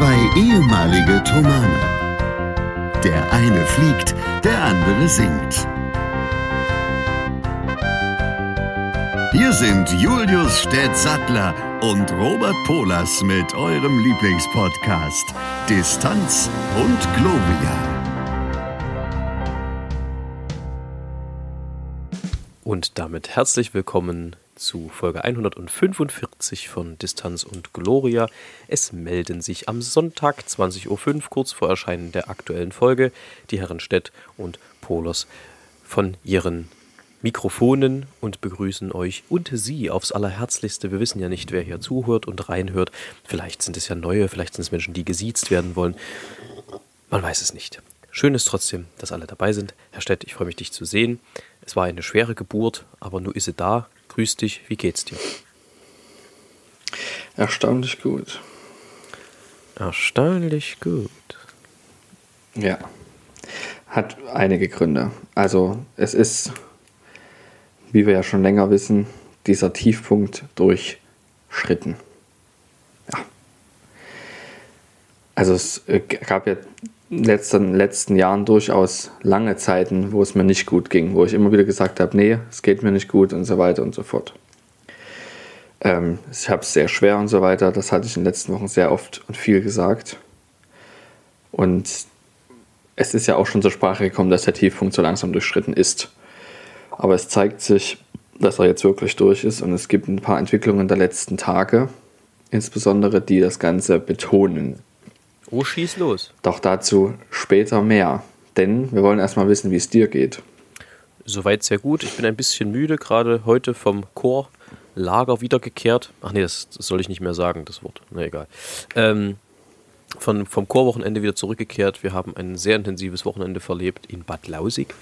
Zwei ehemalige Tomane. Der eine fliegt, der andere singt. Hier sind Julius Städtsattler und Robert Polas mit eurem Lieblingspodcast Distanz und Globia. Und damit herzlich willkommen zu Folge 145 von Distanz und Gloria. Es melden sich am Sonntag 20.05 Uhr, kurz vor Erscheinen der aktuellen Folge, die Herren Stett und Polos von ihren Mikrofonen und begrüßen euch und Sie aufs Allerherzlichste. Wir wissen ja nicht, wer hier zuhört und reinhört. Vielleicht sind es ja neue, vielleicht sind es Menschen, die gesiezt werden wollen. Man weiß es nicht. Schön ist trotzdem, dass alle dabei sind. Herr Stett, ich freue mich, dich zu sehen. Es war eine schwere Geburt, aber nun ist sie da. Grüß dich, wie geht's dir? Erstaunlich gut. Erstaunlich gut. Ja. Hat einige Gründe. Also es ist, wie wir ja schon länger wissen, dieser Tiefpunkt durchschritten. Ja. Also es äh, gab ja in den letzten Jahren durchaus lange Zeiten, wo es mir nicht gut ging, wo ich immer wieder gesagt habe, nee, es geht mir nicht gut und so weiter und so fort. Ähm, ich habe es sehr schwer und so weiter, das hatte ich in den letzten Wochen sehr oft und viel gesagt. Und es ist ja auch schon zur Sprache gekommen, dass der Tiefpunkt so langsam durchschritten ist. Aber es zeigt sich, dass er jetzt wirklich durch ist und es gibt ein paar Entwicklungen der letzten Tage, insbesondere die das Ganze betonen. Oh, schieß los. Doch dazu später mehr. Denn wir wollen erstmal wissen, wie es dir geht. Soweit sehr gut. Ich bin ein bisschen müde, gerade heute vom Chorlager wiedergekehrt. Ach nee, das, das, soll ich nicht mehr sagen, das Wort. Na egal. Ähm, von, vom Chorwochenende wieder zurückgekehrt. Wir haben ein sehr intensives Wochenende verlebt in Bad Lausig.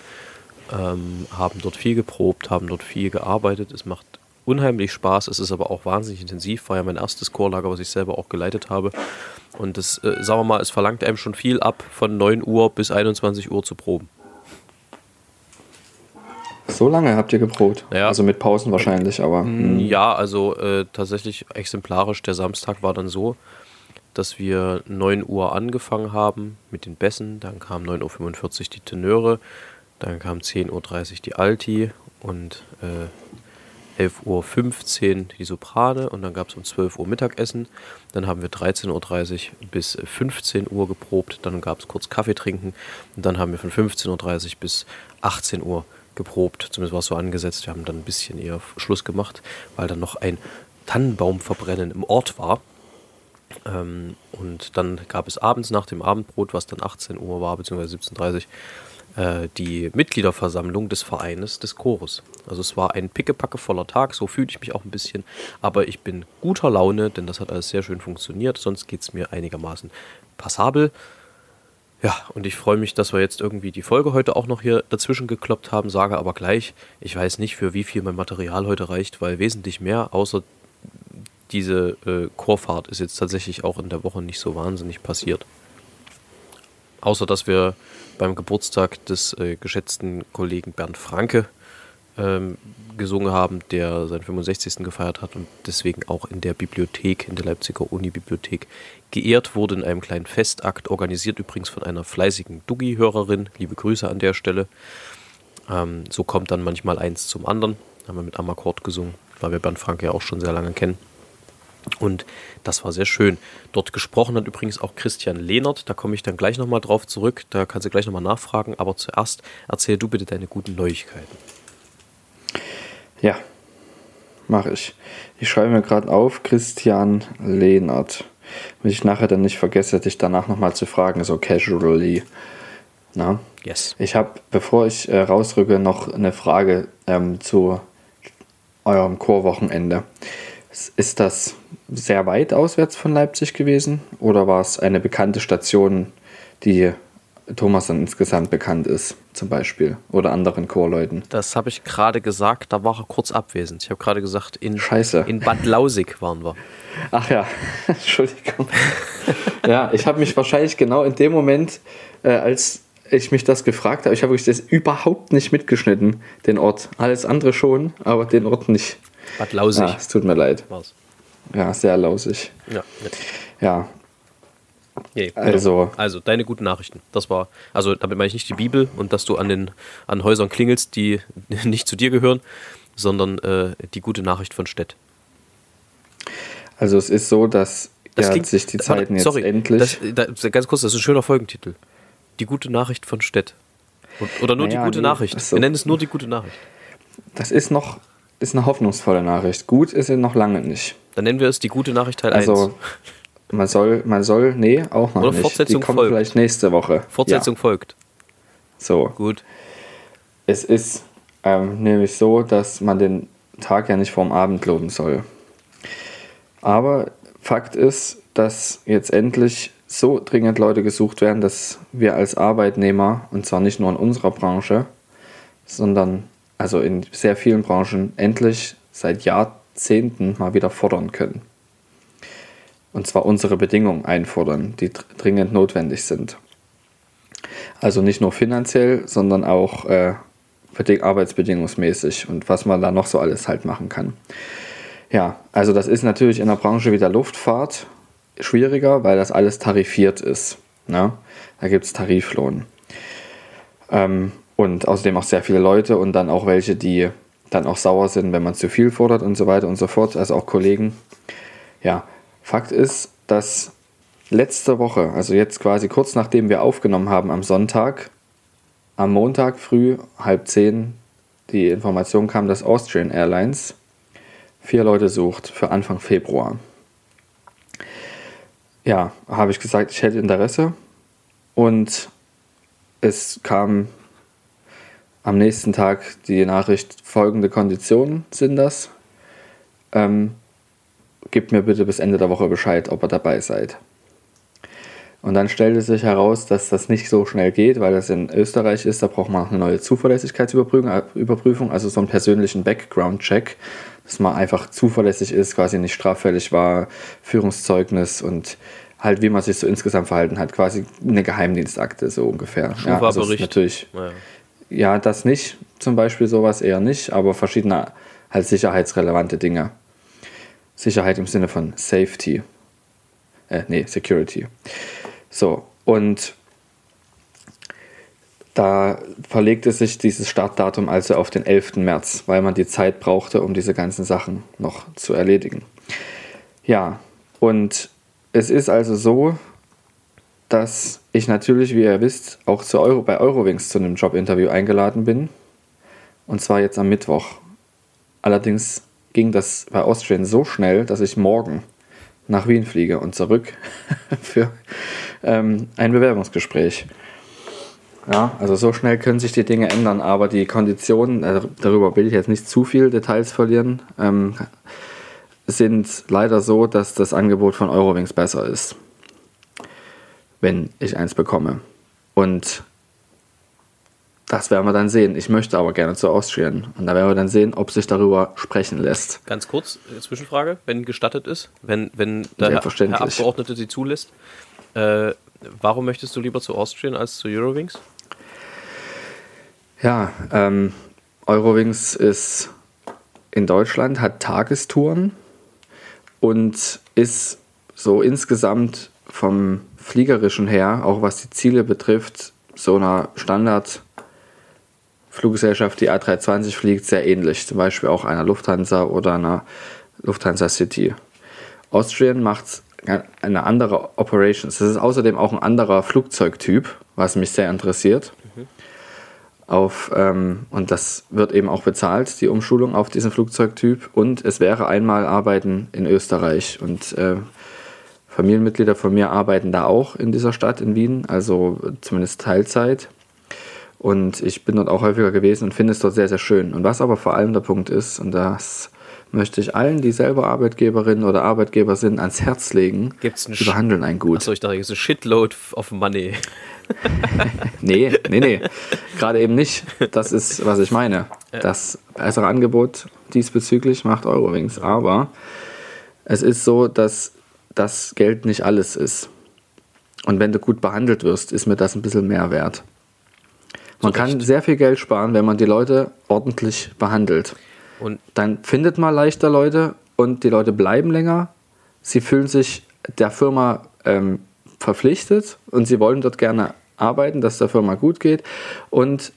Ähm, haben dort viel geprobt, haben dort viel gearbeitet. Es macht unheimlich Spaß. Es ist aber auch wahnsinnig intensiv. War ja mein erstes Chorlager, was ich selber auch geleitet habe. Und das, äh, sagen wir mal, es verlangt einem schon viel ab, von 9 Uhr bis 21 Uhr zu proben. So lange habt ihr geprobt? Ja. Also mit Pausen wahrscheinlich, aber. Mm, mh. Ja, also äh, tatsächlich exemplarisch. Der Samstag war dann so, dass wir 9 Uhr angefangen haben mit den Bässen. Dann kam 9.45 Uhr die Tenöre. Dann kam 10.30 Uhr die Alti und äh, 11.15 Uhr die Soprane und dann gab es um 12 Uhr Mittagessen. Dann haben wir 13.30 Uhr bis 15 Uhr geprobt. Dann gab es kurz Kaffee trinken und dann haben wir von 15.30 Uhr bis 18 Uhr geprobt. Zumindest war es so angesetzt. Wir haben dann ein bisschen eher Schluss gemacht, weil dann noch ein Tannenbaumverbrennen im Ort war. Ähm, und dann gab es abends nach dem Abendbrot, was dann 18 Uhr war, beziehungsweise 17.30 Uhr, äh, die Mitgliederversammlung des Vereines des Chores. Also es war ein pickepacke voller Tag, so fühle ich mich auch ein bisschen, aber ich bin guter Laune, denn das hat alles sehr schön funktioniert, sonst geht es mir einigermaßen passabel. Ja, und ich freue mich, dass wir jetzt irgendwie die Folge heute auch noch hier dazwischen gekloppt haben, sage aber gleich, ich weiß nicht, für wie viel mein Material heute reicht, weil wesentlich mehr, außer diese äh, Chorfahrt, ist jetzt tatsächlich auch in der Woche nicht so wahnsinnig passiert. Außer dass wir beim Geburtstag des äh, geschätzten Kollegen Bernd Franke ähm, gesungen haben, der seinen 65. gefeiert hat und deswegen auch in der Bibliothek, in der Leipziger Uni-Bibliothek geehrt wurde in einem kleinen Festakt, organisiert übrigens von einer fleißigen Duggi-Hörerin. Liebe Grüße an der Stelle. Ähm, so kommt dann manchmal eins zum anderen. Haben wir mit Amakord gesungen, weil wir Bernd Franke ja auch schon sehr lange kennen. Und das war sehr schön. Dort gesprochen hat übrigens auch Christian Lehnert. Da komme ich dann gleich nochmal drauf zurück. Da kannst du gleich nochmal nachfragen. Aber zuerst erzähl du bitte deine guten Neuigkeiten. Ja, mache ich. Ich schreibe mir gerade auf Christian Lehnert. Wenn ich nachher dann nicht vergesse, dich danach nochmal zu fragen, so casually. Na? Yes. Ich habe, bevor ich äh, rausrücke, noch eine Frage ähm, zu eurem Chorwochenende. Ist das sehr weit auswärts von Leipzig gewesen oder war es eine bekannte Station, die Thomas dann insgesamt bekannt ist, zum Beispiel, oder anderen Chorleuten? Das habe ich gerade gesagt, da war er kurz abwesend. Ich habe gerade gesagt, in, Scheiße. in Bad Lausig waren wir. Ach ja, Entschuldigung. ja, ich habe mich wahrscheinlich genau in dem Moment, äh, als ich mich das gefragt habe, ich habe das überhaupt nicht mitgeschnitten, den Ort. Alles andere schon, aber den Ort nicht. Bad Lausig. Ja, es tut mir leid. War's. Ja, sehr lausig. Ja. Ja. Nee, genau. Also- also deine guten Nachrichten. Das war, also damit meine ich nicht die Bibel und dass du an den an Häusern klingelst, die nicht zu dir gehören, sondern äh, die gute Nachricht von Stett. Also es ist so, dass Das ja, klingt, sich die warte, Zeiten jetzt sorry, endlich. Das, da, ganz kurz, das ist ein schöner Folgentitel. Die gute Nachricht von Stett. Und- Oder nur Naja, die gute nee, Nachricht. ach so. Wir nennen es nur die gute Nachricht. Das ist noch ist eine hoffnungsvolle Nachricht. Gut ist sie noch lange nicht. Dann nennen wir es die gute Nachricht Teil 1. Also man soll, man soll, nee, auch noch Oder nicht. Fortsetzung die kommt folgt. vielleicht nächste Woche. Fortsetzung folgt. Ja, so. Gut. Es ist ähm, nämlich so, dass man den Tag ja nicht vorm Abend loben soll. Aber Fakt ist, dass jetzt endlich so dringend Leute gesucht werden, dass wir als Arbeitnehmer, und zwar nicht nur in unserer Branche, sondern also in sehr vielen Branchen, endlich seit Jahrzehnten mal wieder fordern können. Und zwar unsere Bedingungen einfordern, die dr- dringend notwendig sind. Also nicht nur finanziell, sondern auch äh, beding- arbeitsbedingungsmäßig und was man da noch so alles halt machen kann. Ja, also das ist natürlich in der Branche wie der Luftfahrt schwieriger, weil das alles tarifiert ist. Ne? Da gibt es Tariflohn. Ähm, und außerdem auch sehr viele Leute und dann auch welche, die dann auch sauer sind, wenn man zu viel fordert und so weiter und so fort. Also auch Kollegen. Ja, Fakt ist, dass letzte Woche, also jetzt quasi kurz nachdem wir aufgenommen haben am Sonntag, am Montag früh, halb zehn, die Information kam, dass Austrian Airlines vier Leute sucht für Anfang Februar. Ja, habe ich gesagt, ich hätte Interesse. Und es kam am nächsten Tag die Nachricht, folgende Konditionen sind das. Ähm, gebt mir bitte bis Ende der Woche Bescheid, ob ihr dabei seid. Und dann stellte sich heraus, dass das nicht so schnell geht, weil das in Österreich ist. Da braucht man noch eine neue Zuverlässigkeitsüberprüfung, äh, also so einen persönlichen Background-Check, dass man einfach zuverlässig ist, quasi nicht straffällig war, Führungszeugnis und halt, wie man sich so insgesamt verhalten hat. Quasi eine Geheimdienstakte, so ungefähr. Ja, also natürlich Naja. Ja, das nicht, zum Beispiel sowas eher nicht, aber verschiedene halt sicherheitsrelevante Dinge. Sicherheit im Sinne von Safety. Äh, nee, Security. So, und da verlegte sich dieses Startdatum also auf den 11. März, weil man die Zeit brauchte, um diese ganzen Sachen noch zu erledigen. Ja, und es ist also so, dass ich natürlich, wie ihr wisst, auch zu Euro, bei Eurowings zu einem Jobinterview eingeladen bin. Und zwar jetzt am Mittwoch. Allerdings ging das bei Austrian so schnell, dass ich morgen nach Wien fliege und zurück für ähm, ein Bewerbungsgespräch. Ja, also so schnell können sich die Dinge ändern, aber die Konditionen, äh, darüber will ich jetzt nicht zu viel Details verlieren, ähm, sind leider so, dass das Angebot von Eurowings besser ist wenn ich eins bekomme. Und das werden wir dann sehen. Ich möchte aber gerne zu Austrian. Und da werden wir dann sehen, ob sich darüber sprechen lässt. Ganz kurz, äh, Zwischenfrage, wenn gestattet ist, wenn, wenn der Herr, Abgeordnete sie zulässt. Äh, warum möchtest du lieber zu Austrian als zu Eurowings? Ja, ähm, Eurowings ist in Deutschland, hat Tagestouren und ist so insgesamt vom Fliegerischen her, auch was die Ziele betrifft, so einer Standard- Fluggesellschaft, die A320 fliegt, sehr ähnlich. Zum Beispiel auch einer Lufthansa oder einer Lufthansa City. Austrian macht eine andere Operations. Das ist außerdem auch ein anderer Flugzeugtyp, was mich sehr interessiert. Auf, ähm, und das wird eben auch bezahlt, die Umschulung auf diesen Flugzeugtyp. Und es wäre einmal Arbeiten in Österreich. Und äh, Familienmitglieder von mir arbeiten da auch in dieser Stadt in Wien, also zumindest Teilzeit. Und ich bin dort auch häufiger gewesen und finde es dort sehr, sehr schön. Und was aber vor allem der Punkt ist, und das möchte ich allen, die selber Arbeitgeberinnen oder Arbeitgeber sind, ans Herz legen, Gibt's einen die behandeln einen gut. Achso, ich dachte, es ist Shitload of Money. Nee, nee, nee. Gerade eben nicht. Das ist, was ich meine. Das bessere Angebot diesbezüglich macht Eurowings. Aber es ist so, dass das Geld nicht alles ist. Und wenn du gut behandelt wirst, ist mir das ein bisschen mehr wert. Man Zu kann sehr viel Geld sparen, wenn man die Leute ordentlich behandelt. Und Dann findet man leichter Leute und die Leute bleiben länger. Sie fühlen sich der Firma ähm, verpflichtet und sie wollen dort gerne arbeiten, dass der Firma gut geht und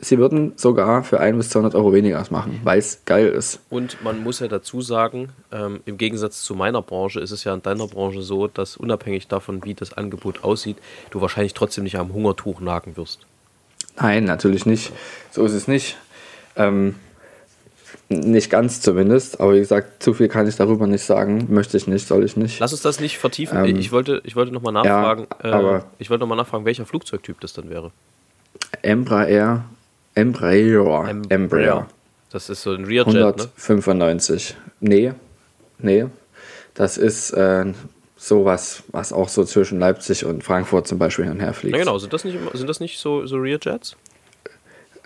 sie würden sogar für 100 bis 200 Euro weniger machen, weil es geil ist. Und man muss ja dazu sagen, ähm, im Gegensatz zu meiner Branche ist es ja in deiner Branche so, dass unabhängig davon, wie das Angebot aussieht, du wahrscheinlich trotzdem nicht am Hungertuch nagen wirst. Nein, natürlich nicht. So ist es nicht. Ähm, nicht ganz zumindest, aber wie gesagt, zu viel kann ich darüber nicht sagen. Möchte ich nicht, soll ich nicht. Lass uns das nicht vertiefen. Ähm, ich wollte, ich wollte nochmal nachfragen, ja, äh, ich wollte nachfragen, welcher Flugzeugtyp das dann wäre. Embraer, Embraer, Embraer. Das ist so ein Rearjet, 195. Ne? Nee, nee. Das ist äh, sowas, was auch so zwischen Leipzig und Frankfurt zum Beispiel hin und her fliegt. Ja, genau. Sind das nicht, sind das nicht so, so Rearjets?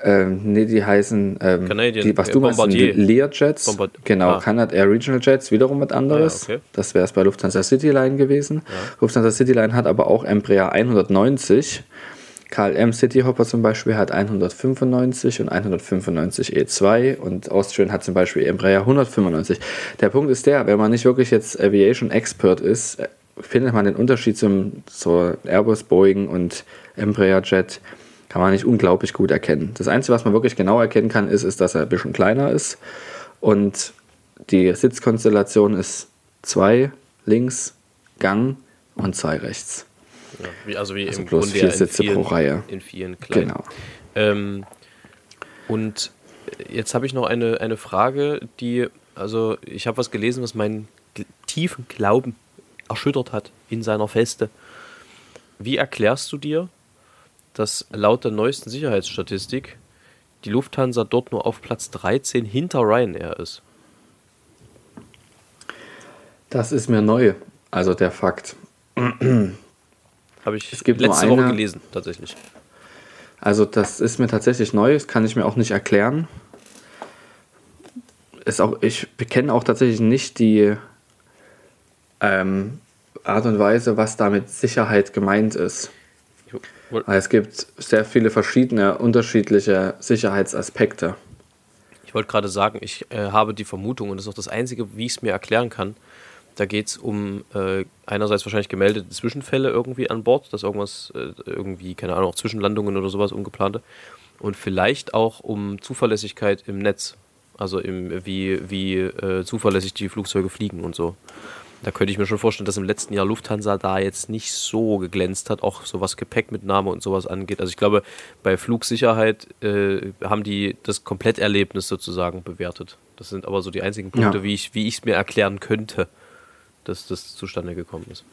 Ähm, nee, die heißen, ähm, Canadian, die, was du meinst, Learjets. Bombard genau, ah. Canada Air Regional Jets, wiederum was anderes. Ja, okay. Das wäre es bei Lufthansa Cityline gewesen. Ja. Lufthansa Cityline hat aber auch Embraer 190. KLM Cityhopper zum Beispiel hat 195 und 195 E2 und Austrian hat zum Beispiel Embraer 195. Der Punkt ist der, wenn man nicht wirklich jetzt Aviation Expert ist, findet man den Unterschied zum zur Airbus, Boeing und Embraer Jet kann man nicht unglaublich gut erkennen. Das Einzige, was man wirklich genau erkennen kann, ist, ist dass er ein bisschen kleiner ist. Und die Sitzkonstellation ist zwei links, Gang und zwei rechts. Ja, wie, also wie also im bloß Grunde vier Sitze vielen, pro Reihe. In vielen kleinen. Genau. Ähm, und jetzt habe ich noch eine, eine Frage, die, also ich habe was gelesen, was meinen tiefen Glauben erschüttert hat in seiner Feste. Wie erklärst du dir, dass laut der neuesten Sicherheitsstatistik die Lufthansa dort nur auf Platz 13 hinter Ryanair ist. Das ist mir neu, also der Fakt. Habe ich es gibt letzte Woche gelesen, tatsächlich. Also das ist mir tatsächlich neu, das kann ich mir auch nicht erklären. Ist auch, ich kenne auch tatsächlich nicht die ähm, Art und Weise, was damit Sicherheit gemeint ist. Es gibt sehr viele verschiedene, unterschiedliche Sicherheitsaspekte. Ich wollte gerade sagen, ich äh, habe die Vermutung, und das ist auch das Einzige, wie ich es mir erklären kann, da geht es um äh, einerseits wahrscheinlich gemeldete Zwischenfälle irgendwie an Bord, dass irgendwas, äh, irgendwie, keine Ahnung, auch Zwischenlandungen oder sowas ungeplante. Und vielleicht auch um Zuverlässigkeit im Netz. Also im, wie, wie äh, zuverlässig die Flugzeuge fliegen und so. Da könnte ich mir schon vorstellen, dass im letzten Jahr Lufthansa da jetzt nicht so geglänzt hat, auch so was Gepäckmitnahme und sowas angeht. Also ich glaube, bei Flugsicherheit äh, haben die das Kompletterlebnis sozusagen bewertet. Das sind aber so die einzigen Punkte, ja. wie ich wie es mir erklären könnte, dass das zustande gekommen ist.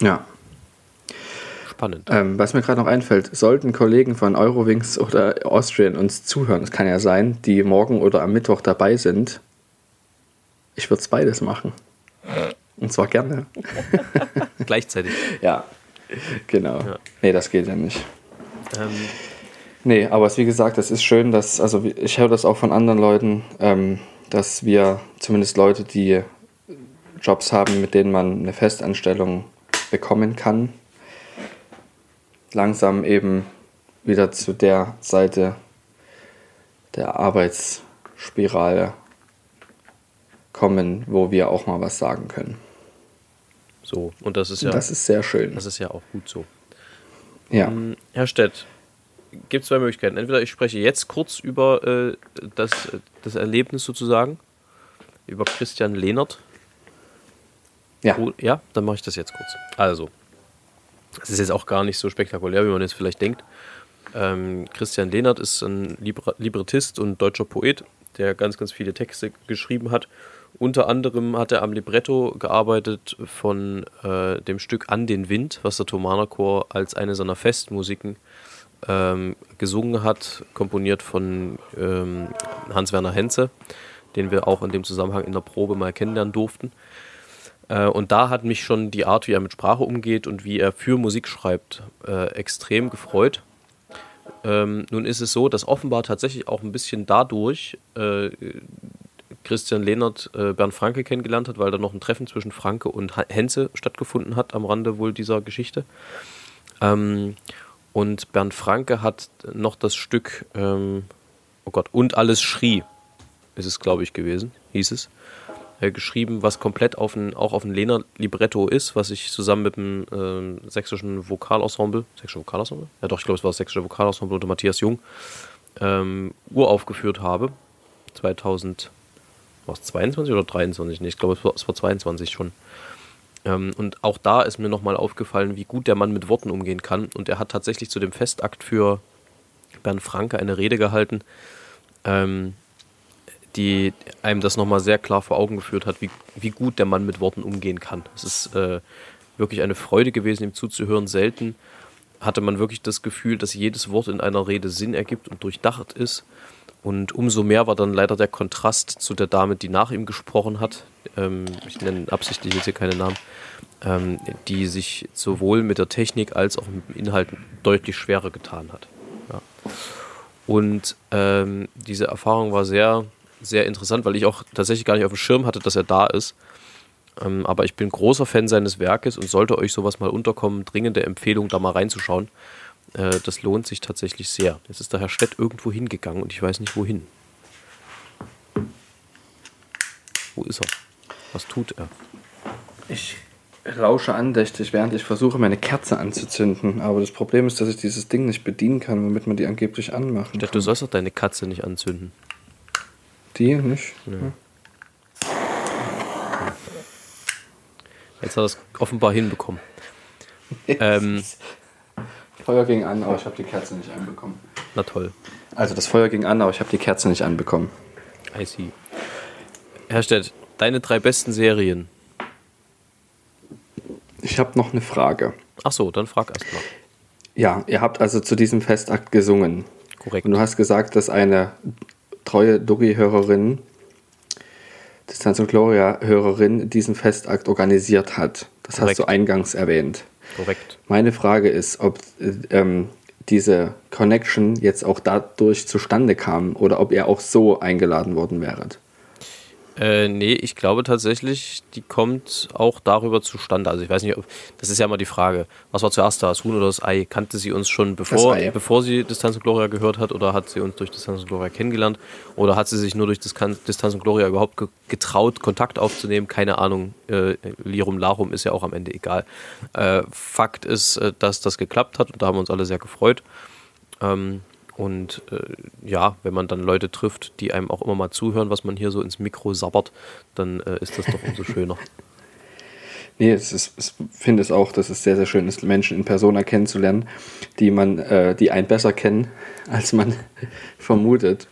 Ja. Spannend. Ähm, was mir gerade noch einfällt, sollten Kollegen von Eurowings oder Austrian uns zuhören, das kann ja sein, die morgen oder am Mittwoch dabei sind, ich würde es beides machen. Und zwar gerne. Gleichzeitig. Ja, genau. Ja. Nee, das geht ja nicht. Ähm. Nee, aber es, wie gesagt, es ist schön, dass, also ich höre das auch von anderen Leuten, ähm, dass wir zumindest Leute, die Jobs haben, mit denen man eine Festanstellung bekommen kann, langsam eben wieder zu der Seite der Arbeitsspirale kommen, wo wir auch mal was sagen können. So, und das ist ja. Das ist sehr schön. Das ist ja auch gut so. Ja. Ähm, Herr Stett, gibt es zwei Möglichkeiten. Entweder ich spreche jetzt kurz über äh, das, das Erlebnis sozusagen, über Christian Lehnert. Ja. Ja, dann mache ich das jetzt kurz. Also, es ist jetzt auch gar nicht so spektakulär, wie man jetzt vielleicht denkt. Ähm, Christian Lehnert ist ein Librettist und deutscher Poet, der ganz, ganz viele Texte geschrieben hat unter anderem hat er am Libretto gearbeitet von äh, dem Stück An den Wind, was der Thomaner Chor als eine seiner Festmusiken ähm, gesungen hat, komponiert von ähm, Hans-Werner Henze, den wir auch in dem Zusammenhang in der Probe mal kennenlernen durften. Äh, und da hat mich schon die Art, wie er mit Sprache umgeht und wie er für Musik schreibt, äh, extrem gefreut. Ähm, nun ist es so, dass offenbar tatsächlich auch ein bisschen dadurch äh, Christian Lehnert äh, Bernd Franke kennengelernt hat, weil da noch ein Treffen zwischen Franke und Henze stattgefunden hat, am Rande wohl dieser Geschichte. Ähm, und Bernd Franke hat noch das Stück, ähm, oh Gott, und alles schrie, ist es, glaube ich, gewesen, hieß es. Äh, geschrieben, was komplett auf ein, auch auf ein Lena-Libretto ist, was ich zusammen mit dem äh, sächsischen Vokalensemble, sächsische Vokalensemble? Ja doch, ich glaube, es war das sächsische Vokalensemble unter Matthias Jung, ähm, uraufgeführt habe. 2000, war es 22 oder 23? Nee, ich glaube, es war, es war 22 schon. Ähm, und auch da ist mir nochmal aufgefallen, wie gut der Mann mit Worten umgehen kann. Und er hat tatsächlich zu dem Festakt für Bernd Franke eine Rede gehalten, ähm, die einem das nochmal sehr klar vor Augen geführt hat, wie, wie gut der Mann mit Worten umgehen kann. Es ist äh, wirklich eine Freude gewesen, ihm zuzuhören. Selten hatte man wirklich das Gefühl, dass jedes Wort in einer Rede Sinn ergibt und durchdacht ist. Und umso mehr war dann leider der Kontrast zu der Dame, die nach ihm gesprochen hat. Ähm, ich nenne absichtlich jetzt hier keine Namen, ähm, die sich sowohl mit der Technik als auch mit dem Inhalt deutlich schwerer getan hat. Ja. Und ähm, diese Erfahrung war sehr, sehr interessant, weil ich auch tatsächlich gar nicht auf dem Schirm hatte, dass er da ist. Ähm, aber ich bin großer Fan seines Werkes und sollte euch sowas mal unterkommen, dringende Empfehlung, da mal reinzuschauen. Äh, das lohnt sich tatsächlich sehr. Jetzt ist der Herr Stett irgendwo hingegangen und ich weiß nicht wohin. Wo ist er? Was tut er? Ich rausche andächtig, während ich versuche, meine Kerze anzuzünden. Aber das Problem ist, dass ich dieses Ding nicht bedienen kann, womit man die angeblich anmachen Stett, du sollst doch deine Katze nicht anzünden. Die nicht? Ja. Jetzt hat er es offenbar hinbekommen. ähm, Feuer ging an, aber ich habe die Kerze nicht anbekommen. na toll. Also das Feuer ging an, aber ich habe die Kerze nicht anbekommen. I see. Herr Stett, deine drei besten Serien. Ich habe noch eine Frage. Ach so, dann frag erst mal. Ja, ihr habt also zu diesem Festakt gesungen. Korrekt. Und du hast gesagt, dass eine treue Doggy-Hörerin, Distanz und Gloria-Hörerin, diesen Festakt organisiert hat. Das Korrekt. hast du eingangs erwähnt. Korrekt. Meine Frage ist, ob äh, ähm, diese Connection jetzt auch dadurch zustande kam oder ob ihr auch so eingeladen worden wäret. Äh, nee, ich glaube tatsächlich, die kommt auch darüber zustande. Also ich weiß nicht, ob, das ist ja immer die Frage, was war zuerst da, das Huhn oder das Ei? Kannte sie uns schon bevor, Ei. bevor sie Distanz und Gloria gehört hat oder hat sie uns durch Distanz und Gloria kennengelernt? Oder hat sie sich nur durch Diskan- Distanz und Gloria überhaupt ge getraut, Kontakt aufzunehmen? Keine Ahnung, äh, Lirum Larum ist ja auch am Ende egal. Äh, Fakt ist, äh, dass das geklappt hat und da haben wir uns alle sehr gefreut. Ähm, und äh, ja, wenn man dann Leute trifft, die einem auch immer mal zuhören, was man hier so ins Mikro sabbert, dann äh, ist das doch umso schöner. Nee, es ist, ich finde es auch, dass es sehr, sehr schön ist, Menschen in Persona kennenzulernen, die man, äh, die einen besser kennen, als man vermutet.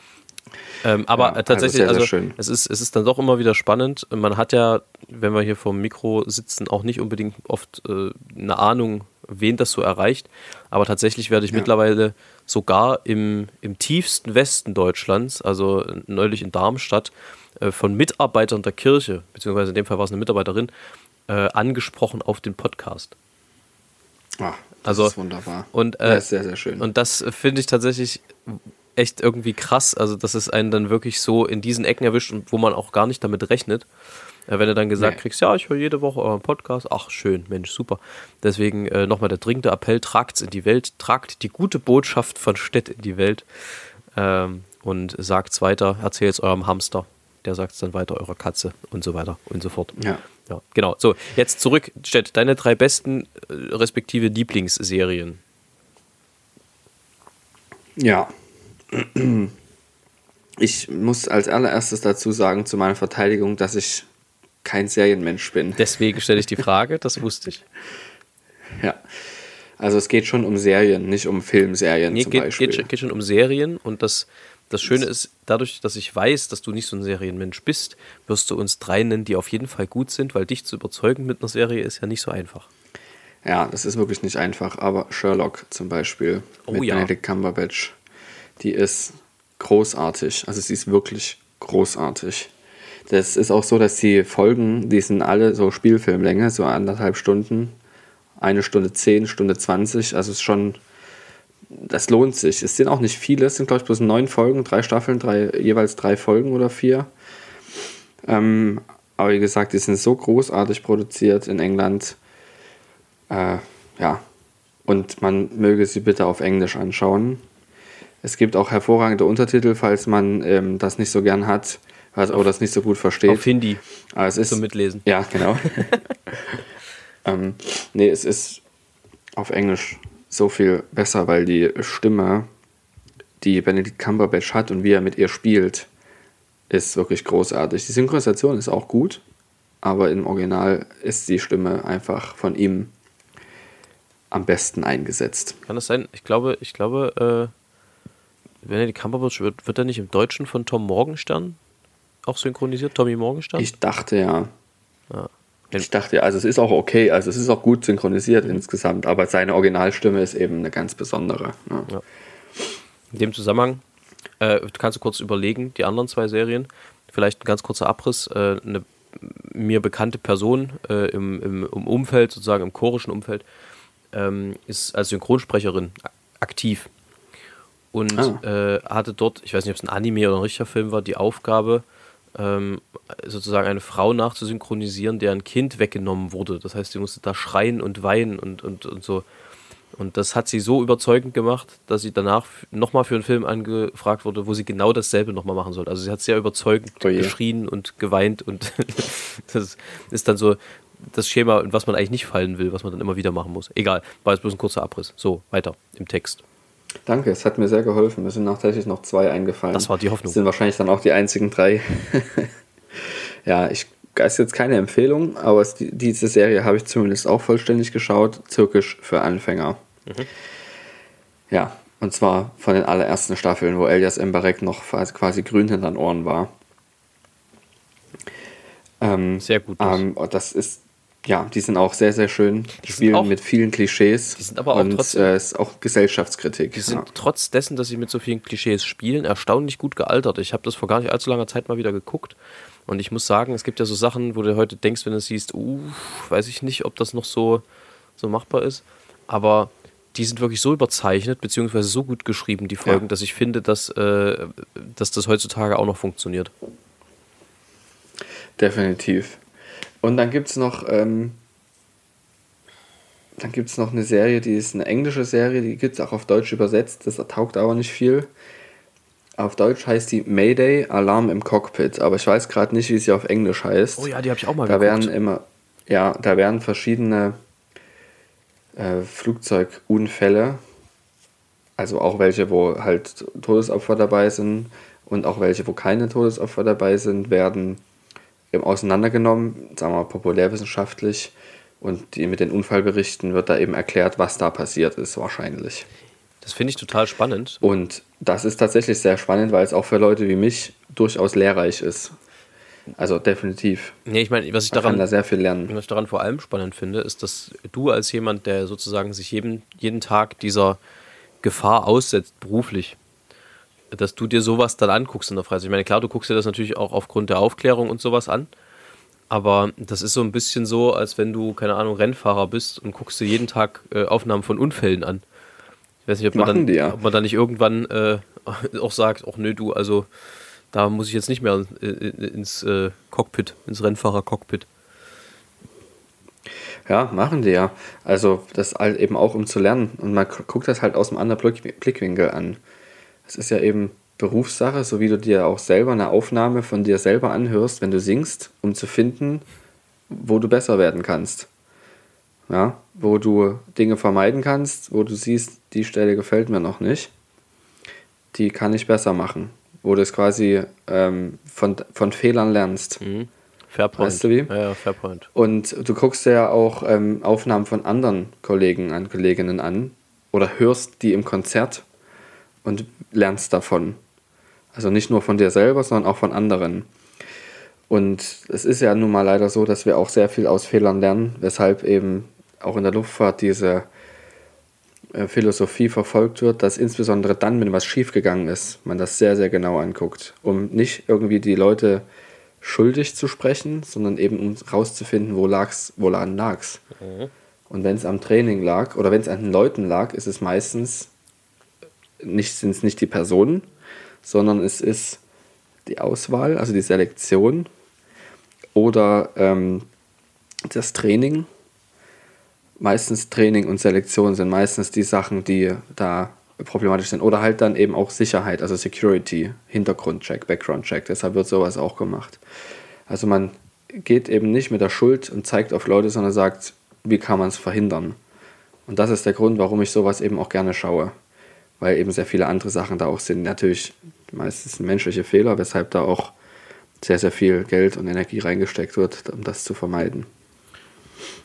Ähm, aber Ja, äh, tatsächlich, also also, sehr, sehr schön. es, ist, es ist dann doch immer wieder spannend. Man hat ja, wenn wir hier vor dem Mikro sitzen, auch nicht unbedingt oft äh, eine Ahnung, wen das so erreicht. Aber tatsächlich werde ich Ja. mittlerweile sogar im, im tiefsten Westen Deutschlands, also neulich in Darmstadt, äh, von Mitarbeitern der Kirche, beziehungsweise in dem Fall war es eine Mitarbeiterin, äh, angesprochen auf den Podcast. Ah, das Also, ist wunderbar. Und, äh, ja, ist sehr, sehr schön. Und das finde ich tatsächlich echt irgendwie krass, also dass es einen dann wirklich so in diesen Ecken erwischt und wo man auch gar nicht damit rechnet. Wenn du dann gesagt Nee. kriegst, ja, ich höre jede Woche euren Podcast, ach schön, Mensch, super. Deswegen äh, nochmal der dringende Appell, tragt's in die Welt, tragt die gute Botschaft von Stett in die Welt ähm, und sagt's weiter, erzählt's eurem Hamster, der sagt's dann weiter eurer Katze und so weiter und so fort. ja. Ja, genau. So, jetzt zurück, Stett, deine drei besten äh, respektive Lieblingsserien. Ja. Ich muss als allererstes dazu sagen, zu meiner Verteidigung, dass ich kein Serienmensch bin. Deswegen stelle ich die Frage, das wusste ich. Ja. Also es geht schon um Serien, nicht um Filmserien Nee, zum geht, Beispiel. geht, schon- geht schon um Serien und das, das Schöne ist, dadurch, dass ich weiß, dass du nicht so ein Serienmensch bist, wirst du uns drei nennen, die auf jeden Fall gut sind, weil dich zu überzeugen mit einer Serie ist ja nicht so einfach. Ja, das ist wirklich nicht einfach, aber Sherlock zum Beispiel Oh mit ja. Benedict Cumberbatch, die ist großartig. Also sie ist wirklich großartig. Das ist auch so, dass die Folgen, die sind alle so Spielfilmlänge, so anderthalb Stunden, eine Stunde zehn, Stunde zwanzig. Also es ist schon, das lohnt sich. Es sind auch nicht viele, es sind glaube ich bloß neun Folgen, drei Staffeln, drei, jeweils drei Folgen oder vier. Ähm, aber wie gesagt, die sind so großartig produziert in England. Äh, ja, und man möge sie bitte auf Englisch anschauen. Es gibt auch hervorragende Untertitel, falls man ähm, das nicht so gern hat, also, oder es nicht so gut versteht. Auf Hindi. Aber es ist zum Mitlesen. Ja, genau. ähm, nee, es ist auf Englisch so viel besser, weil die Stimme, die Benedict Cumberbatch hat und wie er mit ihr spielt, ist wirklich großartig. Die Synchronisation ist auch gut, aber im Original ist die Stimme einfach von ihm am besten eingesetzt. Kann das sein? Ich glaube, ich glaube, äh, Benedict Cumberbatch wird, wird er nicht im Deutschen von Tom Morgenstern auch synchronisiert? Tommy Morgenstern? Ich dachte ja. Ja. Ich dachte, ja, also es ist auch okay, also es ist auch gut synchronisiert insgesamt, aber seine Originalstimme ist eben eine ganz besondere. ne? Ja. Ja. In dem Zusammenhang äh, kannst du kurz überlegen, die anderen zwei Serien. Vielleicht ein ganz kurzer Abriss. Äh, eine mir bekannte Person äh, im, im, im Umfeld, sozusagen im chorischen Umfeld, ähm, ist als Synchronsprecherin aktiv. Und Ah. äh, hatte dort, ich weiß nicht, ob es ein Anime oder ein richtiger Film war, die Aufgabe, ähm, sozusagen eine Frau nachzusynchronisieren, deren Kind weggenommen wurde. Das heißt, sie musste da schreien und weinen und, und, und so. Und das hat sie so überzeugend gemacht, dass sie danach nochmal für einen Film angefragt wurde, wo sie genau dasselbe nochmal machen soll. Also sie hat sehr überzeugend Oh geschrien und geweint und das ist dann so das Schema, in was man eigentlich nicht fallen will, was man dann immer wieder machen muss. Egal, war jetzt bloß ein kurzer Abriss. So, weiter im Text. Danke, es hat mir sehr geholfen. Mir sind tatsächlich noch zwei eingefallen. Das war die Hoffnung. Das sind wahrscheinlich dann auch die einzigen drei. ja, ich ist jetzt keine Empfehlung, aber es, die, diese Serie habe ich zumindest auch vollständig geschaut. Türkisch für Anfänger. Mhm. Ja, und zwar von den allerersten Staffeln, wo Elias Embarek noch quasi grün hinter den Ohren war. Ähm, Sehr gut. ähm, das ist, ja, die sind auch sehr, sehr schön. Die spielen auch- mit vielen Klischees. die sind aber auch und trotzdem- äh, ist auch Gesellschaftskritik. Die sind ja. trotz dessen, dass sie mit so vielen Klischees spielen, erstaunlich gut gealtert. Ich habe das vor gar nicht allzu langer Zeit mal wieder geguckt. Und ich muss sagen, es gibt ja so Sachen, wo du heute denkst, wenn du siehst, uh, weiß ich nicht, ob das noch so, so machbar ist. Aber die sind wirklich so überzeichnet, beziehungsweise so gut geschrieben, die Folgen, Ja. dass ich finde, dass, äh, dass das heutzutage auch noch funktioniert. Definitiv. Und dann gibt es noch, ähm, dann gibt's noch eine Serie, die ist eine englische Serie, die gibt es auch auf Deutsch übersetzt, das taugt aber nicht viel. Auf Deutsch heißt die Mayday Alarm im Cockpit, aber ich weiß gerade nicht, wie sie auf Englisch heißt. Oh ja, die habe ich auch mal Da werden geguckt. immer, ja, da werden verschiedene äh, Flugzeugunfälle, also auch welche, wo halt Todesopfer dabei sind und auch welche, wo keine Todesopfer dabei sind, werden eben auseinandergenommen, sagen wir mal populärwissenschaftlich. Und die mit den Unfallberichten wird da eben erklärt, was da passiert ist, wahrscheinlich. Das finde ich total spannend. Und das ist tatsächlich sehr spannend, weil es auch für Leute wie mich durchaus lehrreich ist. Also definitiv. Nee, ich meine, was ich Man daran da sehr viel lernen. Was ich daran vor allem spannend finde, ist, dass du als jemand, der sozusagen sich jeden, jeden Tag dieser Gefahr aussetzt, beruflich, dass du dir sowas dann anguckst in der Freizeit. Ich meine, klar, du guckst dir das natürlich auch aufgrund der Aufklärung und sowas an, aber das ist so ein bisschen so, als wenn du, keine Ahnung, Rennfahrer bist und guckst dir jeden Tag äh, Aufnahmen von Unfällen an. Ich weiß nicht, ob man, Machen dann, die ja. ob man dann nicht irgendwann äh, auch sagt, ach nö, du, also da muss ich jetzt nicht mehr äh, ins äh, Cockpit, ins Rennfahrer-Cockpit. Ja, machen die ja. Also das halt eben auch um zu lernen. Und man gu- guckt das halt aus einem anderen Blick, Blickwinkel an. Es ist ja eben Berufssache, so wie du dir auch selber eine Aufnahme von dir selber anhörst, wenn du singst, um zu finden, wo du besser werden kannst. Ja, wo du Dinge vermeiden kannst, wo du siehst, die Stelle gefällt mir noch nicht. Die kann ich besser machen. Wo du es quasi ähm, von, von Fehlern lernst. Fairpoint. Weißt du wie? Ja, ja, Fairpoint. Und du guckst dir ja auch ähm, Aufnahmen von anderen Kollegen an, Kolleginnen an oder hörst die im Konzert und lernst davon. Also nicht nur von dir selber, sondern auch von anderen. Und es ist ja nun mal leider so, dass wir auch sehr viel aus Fehlern lernen, weshalb eben auch in der Luftfahrt diese äh, Philosophie verfolgt wird, dass insbesondere dann, wenn was schiefgegangen ist, man das sehr, sehr genau anguckt, um nicht irgendwie die Leute schuldig zu sprechen, sondern eben um rauszufinden, wo lag's, woran lag's. Und wenn es am Training lag oder wenn es an den Leuten lag, ist es meistens nicht sind es nicht die Personen, sondern es ist die Auswahl, also die Selektion oder ähm, das Training. Meistens Training und Selektion sind meistens die Sachen, die da problematisch sind. Oder halt dann eben auch Sicherheit, also Security, Hintergrundcheck, Background-Check. Deshalb wird sowas auch gemacht. Also man geht eben nicht mit der Schuld und zeigt auf Leute, sondern sagt, wie kann man es verhindern. Und das ist der Grund, warum ich sowas eben auch gerne schaue. Weil eben sehr viele andere Sachen da auch sind. Natürlich meistens menschliche Fehler, weshalb da auch sehr, sehr viel Geld und Energie reingesteckt wird, um das zu vermeiden.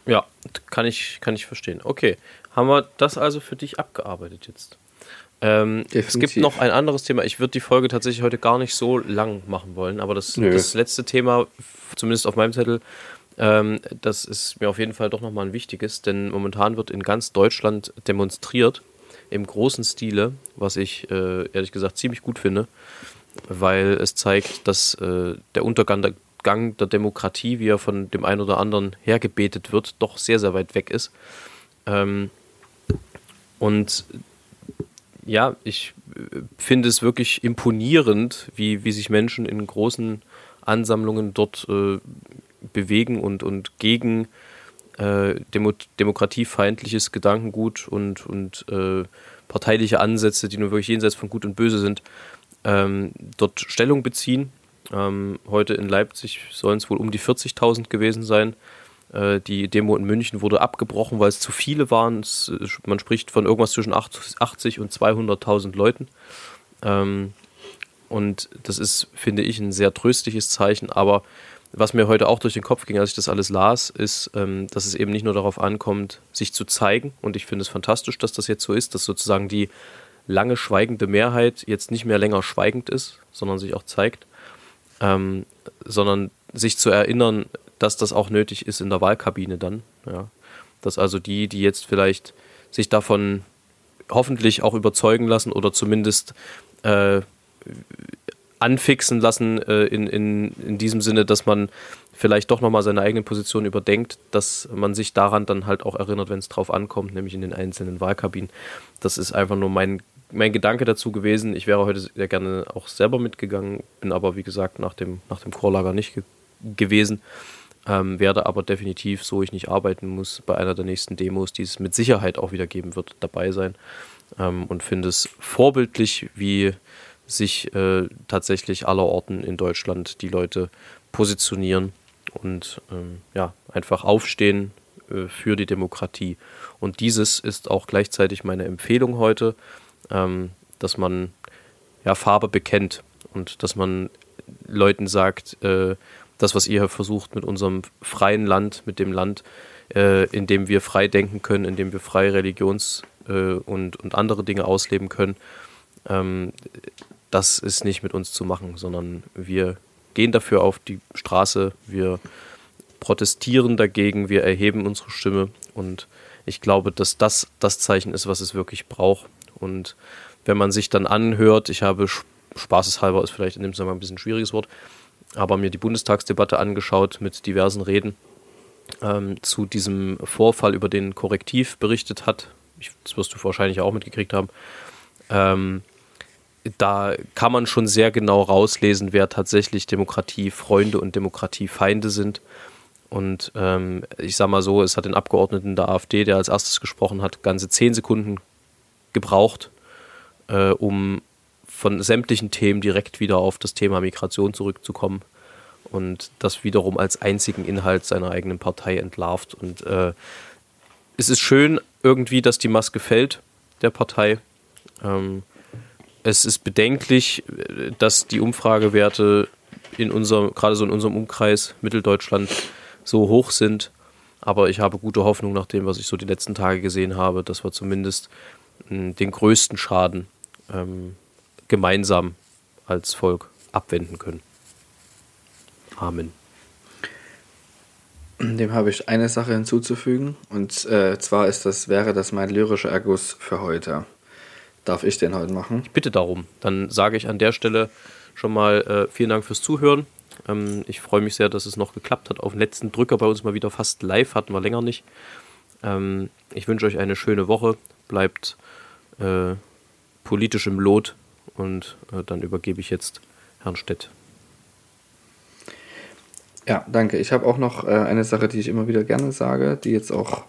Ja, kann ich, kann ich verstehen. Okay, haben wir das also für dich abgearbeitet jetzt? Ähm, es gibt noch ein anderes Thema. Ich würde die Folge tatsächlich heute gar nicht so lang machen wollen, aber das, das letzte Thema, zumindest auf meinem Zettel, ähm, das ist mir auf jeden Fall doch nochmal ein wichtiges, denn momentan wird in ganz Deutschland demonstriert, im großen Stile, was ich äh, ehrlich gesagt ziemlich gut finde, weil es zeigt, dass äh, der Untergang der, Demokratie, wie er von dem einen oder anderen hergebetet wird, doch sehr, sehr weit weg ist. Ähm, und ja, ich äh, finde es wirklich imponierend, wie, wie sich Menschen in großen Ansammlungen dort äh, bewegen und, und gegen äh, Demo demokratiefeindliches Gedankengut und, und äh, parteiliche Ansätze, die nur wirklich jenseits von Gut und Böse sind, ähm, dort Stellung beziehen. Ähm, heute in Leipzig sollen es wohl um die 40.000 gewesen sein. Äh, die Demo in München wurde abgebrochen, weil es zu viele waren. Es, man spricht von irgendwas zwischen 80 und 200.000 Leuten. Ähm, und das ist, finde ich, ein sehr tröstliches Zeichen. Aber was mir heute auch durch den Kopf ging, als ich das alles las, ist, ähm, dass es eben nicht nur darauf ankommt, sich zu zeigen. Und ich finde es fantastisch, dass das jetzt so ist, dass sozusagen die lange schweigende Mehrheit jetzt nicht mehr länger schweigend ist, sondern sich auch zeigt, ähm, sondern sich zu erinnern, dass das auch nötig ist in der Wahlkabine dann. Ja. Dass also die, die jetzt vielleicht sich davon hoffentlich auch überzeugen lassen oder zumindest äh, anfixen lassen äh, in, in, in diesem Sinne, dass man vielleicht doch nochmal seine eigene Position überdenkt, dass man sich daran dann halt auch erinnert, wenn es drauf ankommt, nämlich in den einzelnen Wahlkabinen. Das ist einfach nur mein, mein Gedanke dazu gewesen. Ich wäre heute sehr gerne auch selber mitgegangen, bin aber wie gesagt nach dem, nach dem Chorlager nicht ge gewesen. Ähm, werde aber definitiv, so ich nicht arbeiten muss, bei einer der nächsten Demos, die es mit Sicherheit auch wieder geben wird, dabei sein. Ähm, und finde es vorbildlich, wie sich äh, tatsächlich allerorten in Deutschland die Leute positionieren und ähm, ja, einfach aufstehen äh, für die Demokratie. Und dieses ist auch gleichzeitig meine Empfehlung heute, ähm, dass man ja, Farbe bekennt und dass man Leuten sagt, äh, das, was ihr versucht mit unserem freien Land, mit dem Land, äh, in dem wir frei denken können, in dem wir frei Religions- äh, und, und andere Dinge ausleben können, ähm, das ist nicht mit uns zu machen, sondern wir gehen dafür auf die Straße, wir protestieren dagegen, wir erheben unsere Stimme und ich glaube, dass das das Zeichen ist, was es wirklich braucht. Und wenn man sich dann anhört, ich habe spaßeshalber ist vielleicht in dem Zusammenhang ein bisschen ein schwieriges Wort, aber mir die Bundestagsdebatte angeschaut mit diversen Reden ähm, zu diesem Vorfall, über den Korrektiv berichtet hat. Ich, das wirst du wahrscheinlich auch mitgekriegt haben. Ähm, da kann man schon sehr genau rauslesen, wer tatsächlich Demokratiefreunde und Demokratiefeinde sind. Und ähm, ich sage mal so, es hat den Abgeordneten der AfD, der als erstes gesprochen hat, ganze zehn Sekunden gebraucht, äh, um von sämtlichen Themen direkt wieder auf das Thema Migration zurückzukommen und das wiederum als einzigen Inhalt seiner eigenen Partei entlarvt. Und äh, es ist schön irgendwie, dass die Maske fällt der Partei. Ähm, es ist bedenklich, dass die Umfragewerte in unserem, gerade so in unserem Umkreis Mitteldeutschland so hoch sind. Aber ich habe gute Hoffnung nach dem, was ich so die letzten Tage gesehen habe, dass wir zumindest mh, den größten Schaden ähm, gemeinsam als Volk abwenden können. Amen. Dem habe ich eine Sache hinzuzufügen und äh, zwar ist das wäre das mein lyrischer Erguss für heute. Darf ich den heute machen? Ich bitte darum. Dann sage ich an der Stelle schon mal äh, vielen Dank fürs Zuhören. Ähm, ich freue mich sehr, dass es noch geklappt hat. Auf den letzten Drücker bei uns mal wieder fast live, hatten wir länger nicht. Ähm, ich wünsche euch eine schöne Woche. Bleibt äh, politisch im Lot und äh, dann übergebe ich jetzt Herrn Stett. Ja, danke. Ich habe auch noch äh, eine Sache, die ich immer wieder gerne sage, die jetzt auch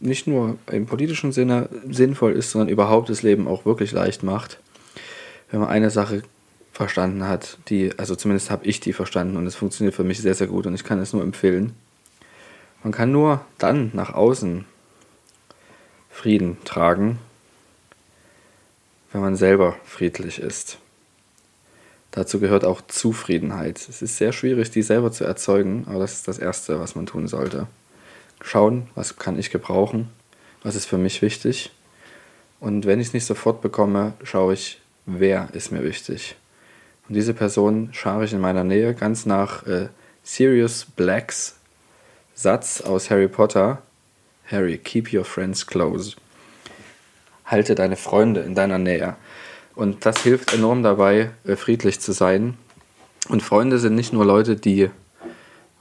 nicht nur im politischen Sinne sinnvoll ist, sondern überhaupt das Leben auch wirklich leicht macht. Wenn man eine Sache verstanden hat, die, also zumindest habe ich die verstanden und es funktioniert für mich sehr, sehr gut und ich kann es nur empfehlen. Man kann nur dann nach außen Frieden tragen, wenn man selber friedlich ist. Dazu gehört auch Zufriedenheit. Es ist sehr schwierig, die selber zu erzeugen, aber das ist das Erste, was man tun sollte. Schauen, was kann ich gebrauchen, was ist für mich wichtig. Und wenn ich es nicht sofort bekomme, schaue ich, wer ist mir wichtig. Und diese Person schare ich in meiner Nähe ganz nach äh, Sirius Blacks Satz aus Harry Potter. Harry, keep your friends close. Halte deine Freunde in deiner Nähe. Und das hilft enorm dabei, äh, friedlich zu sein. Und Freunde sind nicht nur Leute, die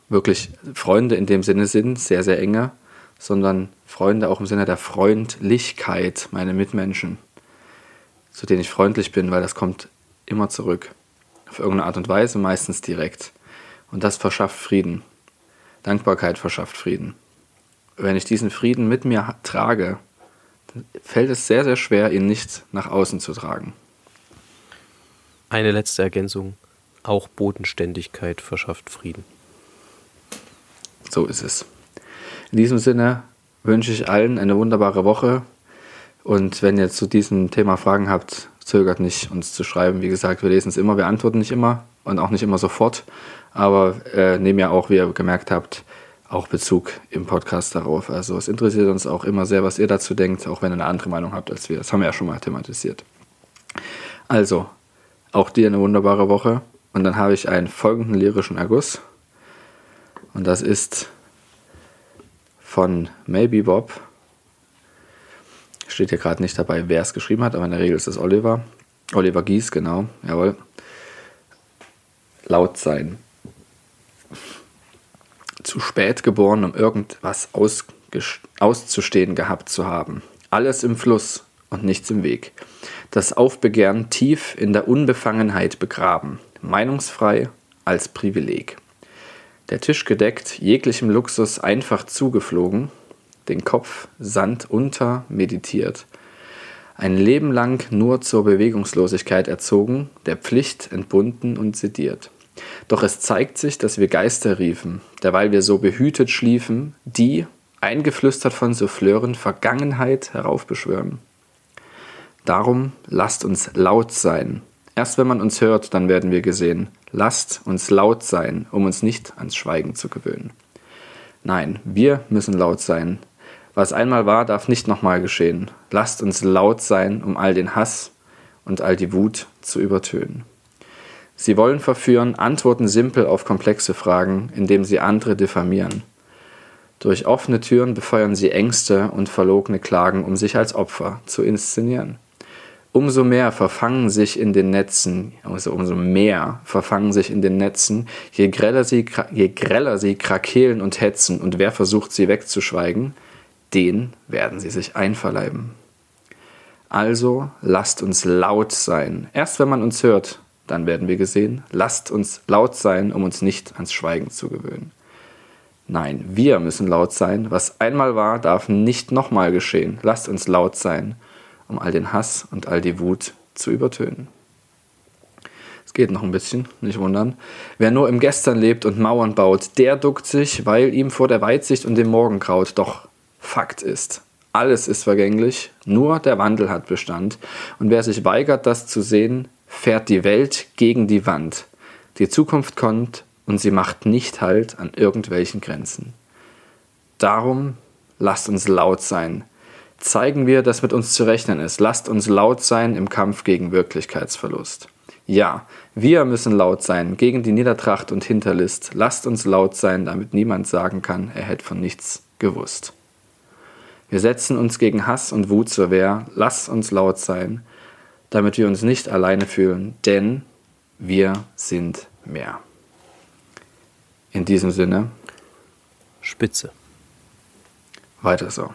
wirklich Freunde in dem Sinne sind, sehr, sehr enge, sondern Freunde auch im Sinne der Freundlichkeit, meine Mitmenschen, zu denen ich freundlich bin, weil das kommt immer zurück. Auf irgendeine Art und Weise, meistens direkt. Und das verschafft Frieden. Dankbarkeit verschafft Frieden. Wenn ich diesen Frieden mit mir trage, fällt es sehr, sehr schwer, ihn nicht nach außen zu tragen. Eine letzte Ergänzung. Auch Bodenständigkeit verschafft Frieden. So ist es. In diesem Sinne wünsche ich allen eine wunderbare Woche. Und wenn ihr zu diesem Thema Fragen habt, zögert nicht, uns zu schreiben. Wie gesagt, wir lesen es immer, wir antworten nicht immer und auch nicht immer sofort. Aber äh, nehmen ja auch, wie ihr gemerkt habt, auch Bezug im Podcast darauf. Also es interessiert uns auch immer sehr, was ihr dazu denkt, auch wenn ihr eine andere Meinung habt als wir. Das haben wir ja schon mal thematisiert. Also, auch dir eine wunderbare Woche. Und dann habe ich einen folgenden lyrischen Erguss. Und das ist von Maybe Bob. Steht hier gerade nicht dabei, wer es geschrieben hat, aber in der Regel ist es Oliver. Oliver Gies, genau, jawohl. Laut sein. Zu spät geboren, um irgendwas auszustehen gehabt zu haben. Alles im Fluss und nichts im Weg das Aufbegehren tief in der Unbefangenheit begraben, meinungsfrei als Privileg. Der Tisch gedeckt, jeglichem Luxus einfach zugeflogen, den Kopf Sand unter meditiert. Ein Leben lang nur zur Bewegungslosigkeit erzogen, der Pflicht entbunden und sediert. Doch es zeigt sich, dass wir Geister riefen, derweil wir so behütet schliefen, die, eingeflüstert von Souffleuren, Vergangenheit heraufbeschwören. Darum lasst uns laut sein. Erst wenn man uns hört, dann werden wir gesehen. Lasst uns laut sein, um uns nicht ans Schweigen zu gewöhnen. Nein, wir müssen laut sein. Was einmal war, darf nicht nochmal geschehen. Lasst uns laut sein, um all den Hass und all die Wut zu übertönen. Sie wollen verführen, antworten simpel auf komplexe Fragen, indem sie andere diffamieren. Durch offene Türen befeuern sie Ängste und verlogene Klagen, um sich als Opfer zu inszenieren umso mehr verfangen sich in den Netzen, also umso mehr verfangen sich in den Netzen, je greller sie, je greller sie krakeelen und hetzen und wer versucht sie wegzuschweigen, den werden sie sich einverleiben. Also lasst uns laut sein. Erst wenn man uns hört, dann werden wir gesehen. Lasst uns laut sein, um uns nicht ans Schweigen zu gewöhnen. Nein, wir müssen laut sein. Was einmal war, darf nicht nochmal geschehen. Lasst uns laut sein, um all den Hass und all die Wut zu übertönen. Es geht noch ein bisschen, nicht wundern. Wer nur im Gestern lebt und Mauern baut, der duckt sich, weil ihm vor der Weitsicht und dem Morgenkraut doch Fakt ist. Alles ist vergänglich, nur der Wandel hat Bestand. Und wer sich weigert, das zu sehen, fährt die Welt gegen die Wand. Die Zukunft kommt und sie macht nicht Halt an irgendwelchen Grenzen. Darum lasst uns laut sein, zeigen wir, dass mit uns zu rechnen ist. Lasst uns laut sein im Kampf gegen Wirklichkeitsverlust. Ja, wir müssen laut sein gegen die Niedertracht und Hinterlist. Lasst uns laut sein, damit niemand sagen kann, er hätte von nichts gewusst. Wir setzen uns gegen Hass und Wut zur Wehr. Lasst uns laut sein, damit wir uns nicht alleine fühlen, denn wir sind mehr. In diesem Sinne. Spitze. Weiter so.